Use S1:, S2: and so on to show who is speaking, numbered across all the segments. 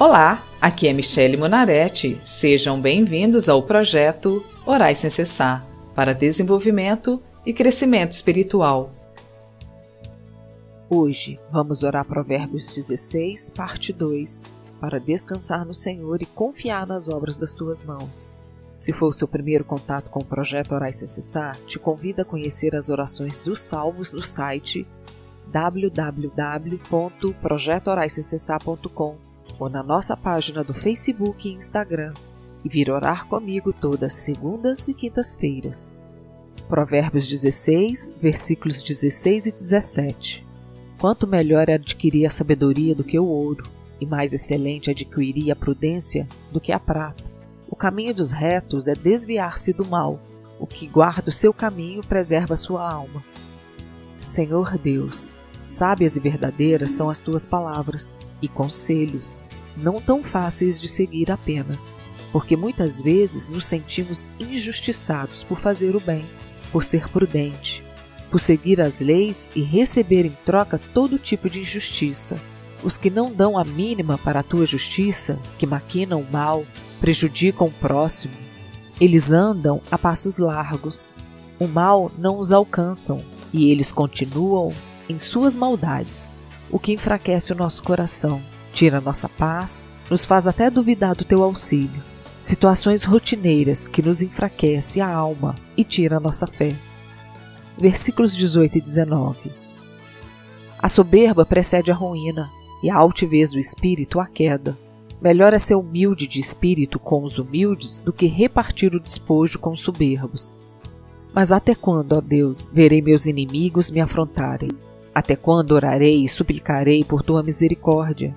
S1: Olá, aqui é Michele Monaretti. Sejam bem-vindos ao projeto Orais Sem Cessar para desenvolvimento e crescimento espiritual.
S2: Hoje vamos orar Provérbios 16, parte 2, para descansar no Senhor e confiar nas obras das tuas mãos. Se for o seu primeiro contato com o projeto Orais Sem Cessar, te convido a conhecer as orações dos salvos no site www.projetoraissemcessar.com ou na nossa página do Facebook e Instagram e vir orar comigo todas segundas e quintas-feiras. Provérbios 16, versículos 16 e 17. Quanto melhor é adquirir a sabedoria do que o ouro, e mais excelente adquirir a prudência do que a prata. O caminho dos retos é desviar-se do mal. O que guarda o seu caminho preserva a sua alma. Senhor Deus, Sábias e verdadeiras são as tuas palavras e conselhos, não tão fáceis de seguir apenas, porque muitas vezes nos sentimos injustiçados por fazer o bem, por ser prudente, por seguir as leis e receber em troca todo tipo de injustiça. Os que não dão a mínima para a tua justiça, que maquinam o mal, prejudicam o próximo, eles andam a passos largos. O mal não os alcançam e eles continuam em suas maldades, o que enfraquece o nosso coração, tira nossa paz, nos faz até duvidar do teu auxílio. Situações rotineiras que nos enfraquece a alma e tira nossa fé. Versículos 18 e 19. A soberba precede a ruína, e a altivez do espírito a queda. Melhor é ser humilde de espírito com os humildes do que repartir o despojo com os soberbos. Mas até quando, ó Deus, verei meus inimigos me afrontarem? Até quando orarei e suplicarei por tua misericórdia?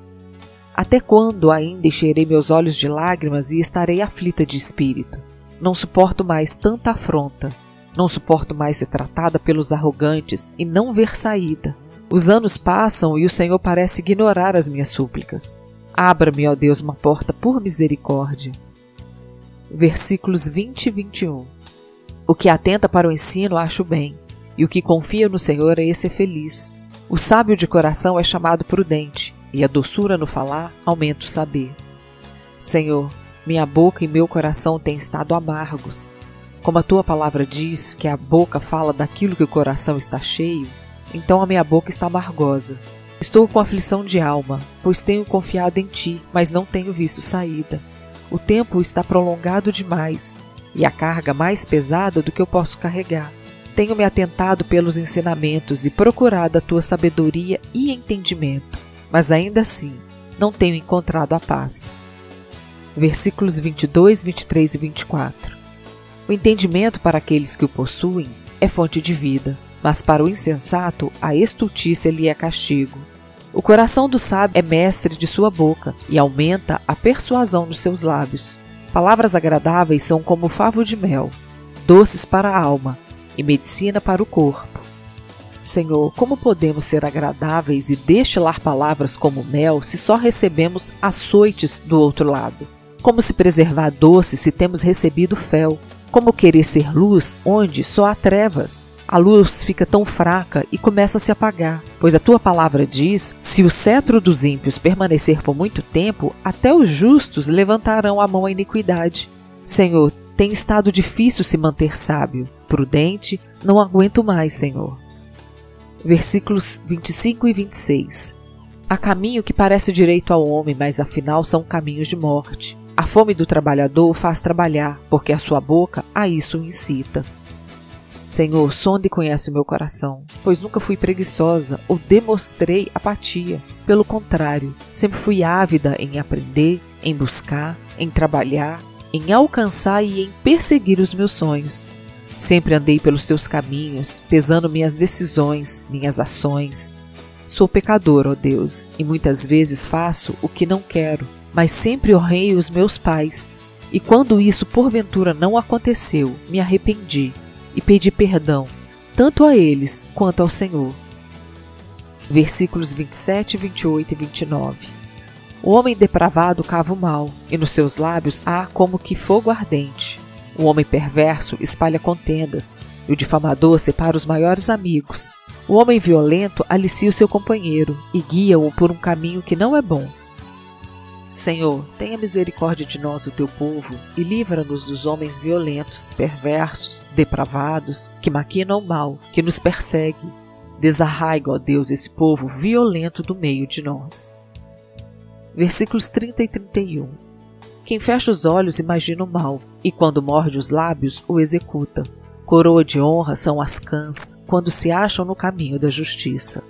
S2: Até quando ainda encherei meus olhos de lágrimas e estarei aflita de espírito? Não suporto mais tanta afronta. Não suporto mais ser tratada pelos arrogantes e não ver saída. Os anos passam e o Senhor parece ignorar as minhas súplicas. Abra-me, ó Deus, uma porta por misericórdia. Versículos 20 e 21. O que atenta para o ensino acho bem, e o que confia no Senhor é esse feliz. O sábio de coração é chamado prudente, e a doçura no falar aumenta o saber. Senhor, minha boca e meu coração têm estado amargos. Como a tua palavra diz que a boca fala daquilo que o coração está cheio, então a minha boca está amargosa. Estou com aflição de alma, pois tenho confiado em ti, mas não tenho visto saída. O tempo está prolongado demais, e a carga mais pesada do que eu posso carregar. Tenho me atentado pelos ensinamentos e procurado a tua sabedoria e entendimento, mas ainda assim não tenho encontrado a paz. Versículos 22, 23 e 24. O entendimento para aqueles que o possuem é fonte de vida, mas para o insensato a estultícia lhe é castigo. O coração do sábio é mestre de sua boca e aumenta a persuasão nos seus lábios. Palavras agradáveis são como favo de mel, doces para a alma e medicina para o corpo. Senhor, como podemos ser agradáveis e destilar palavras como mel se só recebemos açoites do outro lado? Como se preservar doce se temos recebido fel? Como querer ser luz onde só há trevas? A luz fica tão fraca e começa a se apagar, pois a tua palavra diz: se o cetro dos ímpios permanecer por muito tempo, até os justos levantarão a mão à iniquidade. Senhor, tem estado difícil se manter sábio, prudente, não aguento mais, Senhor. Versículos 25 e 26. Há caminho que parece direito ao homem, mas afinal são caminhos de morte. A fome do trabalhador o faz trabalhar, porque a sua boca a isso incita. Senhor, sonde e conhece o meu coração, pois nunca fui preguiçosa ou demonstrei apatia. Pelo contrário, sempre fui ávida em aprender, em buscar, em trabalhar em alcançar e em perseguir os meus sonhos. Sempre andei pelos teus caminhos, pesando minhas decisões, minhas ações. Sou pecador, ó Deus, e muitas vezes faço o que não quero, mas sempre honrei os meus pais. E quando isso porventura não aconteceu, me arrependi e pedi perdão, tanto a eles quanto ao Senhor. Versículos 27, 28 e 29. O homem depravado cava o mal, e nos seus lábios há como que fogo ardente. O homem perverso espalha contendas, e o difamador separa os maiores amigos. O homem violento alicia o seu companheiro e guia-o por um caminho que não é bom. Senhor, tenha misericórdia de nós, o teu povo, e livra-nos dos homens violentos, perversos, depravados, que maquinam o mal, que nos persegue. Desarraiga, ó Deus, esse povo violento do meio de nós. Versículos 30 e 31. Quem fecha os olhos imagina o mal, e quando morde os lábios, o executa. Coroa de honra são as cãs, quando se acham no caminho da justiça.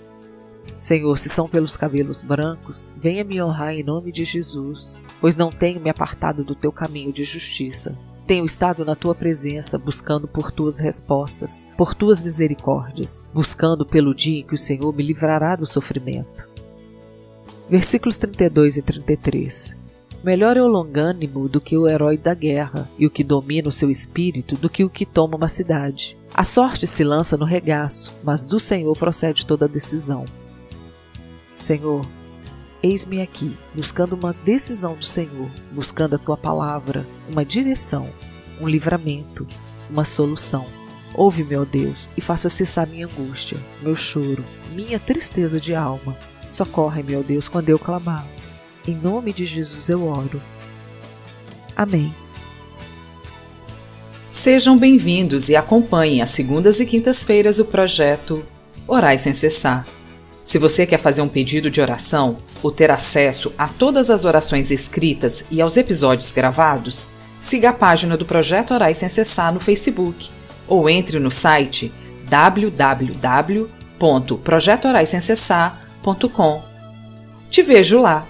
S2: Senhor, se são pelos cabelos brancos, venha me honrar em nome de Jesus, pois não tenho me apartado do teu caminho de justiça. Tenho estado na tua presença, buscando por tuas respostas, por tuas misericórdias, buscando pelo dia em que o Senhor me livrará do sofrimento. Versículos 32 e 33. Melhor é o longânimo do que o herói da guerra, e o que domina o seu espírito do que o que toma uma cidade. A sorte se lança no regaço, mas do Senhor procede toda decisão. Senhor, eis-me aqui, buscando uma decisão do Senhor, buscando a tua palavra, uma direção, um livramento, uma solução. Ouve, meu Deus, e faça cessar minha angústia, meu choro, minha tristeza de alma. Socorre, meu Deus, quando eu clamar. Em nome de Jesus eu oro. Amém.
S1: Sejam bem-vindos e acompanhem às segundas e quintas-feiras o projeto Orais Sem Cessar se você quer fazer um pedido de oração ou ter acesso a todas as orações escritas e aos episódios gravados, siga a página do Projeto Orais Sem Cessar no Facebook ou entre no site www.projetoraissemcessar.com. Te vejo lá!